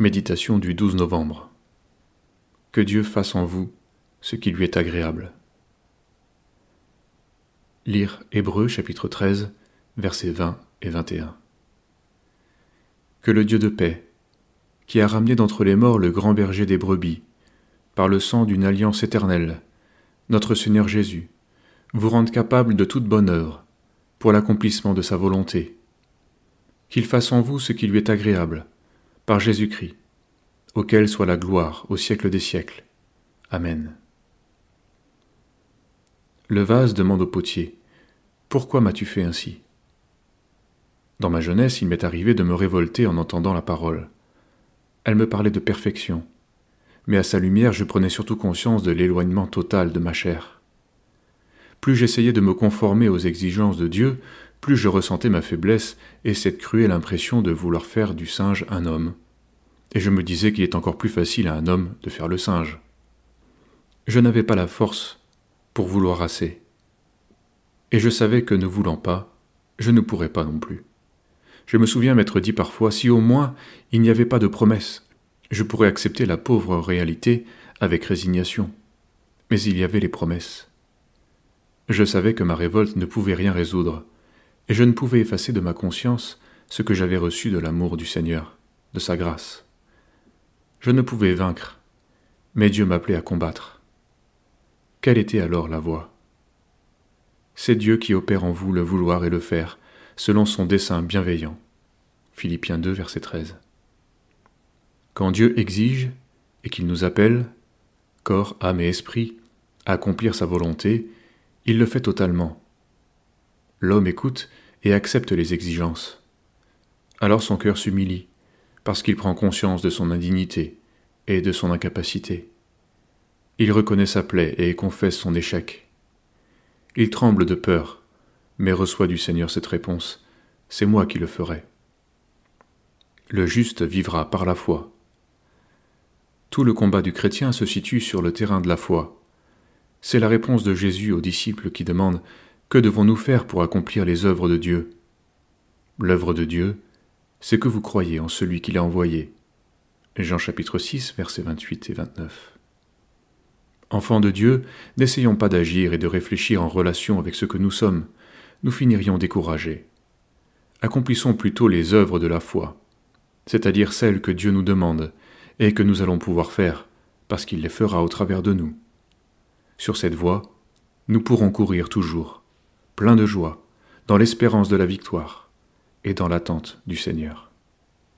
Méditation du 12 novembre. Que Dieu fasse en vous ce qui lui est agréable. Lire Hébreu chapitre 13, versets 20 et 21. Que le Dieu de paix, qui a ramené d'entre les morts le grand berger des brebis, par le sang d'une alliance éternelle, notre Seigneur Jésus, vous rende capable de toute bonne œuvre, pour l'accomplissement de sa volonté. Qu'il fasse en vous ce qui lui est agréable, par Jésus-Christ, auquel soit la gloire au siècle des siècles. Amen. Le vase demande au potier Pourquoi m'as-tu fait ainsi? Dans ma jeunesse, il m'est arrivé de me révolter en entendant la parole. Elle me parlait de perfection, mais à sa lumière je prenais surtout conscience de l'éloignement total de ma chair. Plus j'essayais de me conformer aux exigences de Dieu, plus je ressentais ma faiblesse et cette cruelle impression de vouloir faire du singe un homme. Et je me disais qu'il est encore plus facile à un homme de faire le singe. Je n'avais pas la force pour vouloir assez. Et je savais que ne voulant pas, je ne pourrais pas non plus. Je me souviens m'être dit parfois si au moins il n'y avait pas de promesse, je pourrais accepter la pauvre réalité avec résignation. Mais il y avait les promesses. Je savais que ma révolte ne pouvait rien résoudre, et je ne pouvais effacer de ma conscience ce que j'avais reçu de l'amour du Seigneur, de sa grâce. Je ne pouvais vaincre, mais Dieu m'appelait à combattre. Quelle était alors la voie? C'est Dieu qui opère en vous le vouloir et le faire, selon son dessein bienveillant. Philippiens 2, verset 13. Quand Dieu exige et qu'il nous appelle, corps, âme et esprit, à accomplir sa volonté, il le fait totalement. L'homme écoute et accepte les exigences. Alors son cœur s'humilie, parce qu'il prend conscience de son indignité et de son incapacité. Il reconnaît sa plaie et confesse son échec. Il tremble de peur, mais reçoit du Seigneur cette réponse C'est moi qui le ferai. Le juste vivra par la foi. Tout le combat du chrétien se situe sur le terrain de la foi. C'est la réponse de Jésus aux disciples qui demandent Que devons-nous faire pour accomplir les œuvres de Dieu? L'œuvre de Dieu, c'est que vous croyez en celui qui l'a envoyé. Jean chapitre 6, versets 28 et 29. Enfants de Dieu, n'essayons pas d'agir et de réfléchir en relation avec ce que nous sommes, nous finirions découragés. Accomplissons plutôt les œuvres de la foi, c'est-à-dire celles que Dieu nous demande et que nous allons pouvoir faire, parce qu'il les fera au travers de nous. Sur cette voie, nous pourrons courir toujours, plein de joie, dans l'espérance de la victoire et dans l'attente du Seigneur.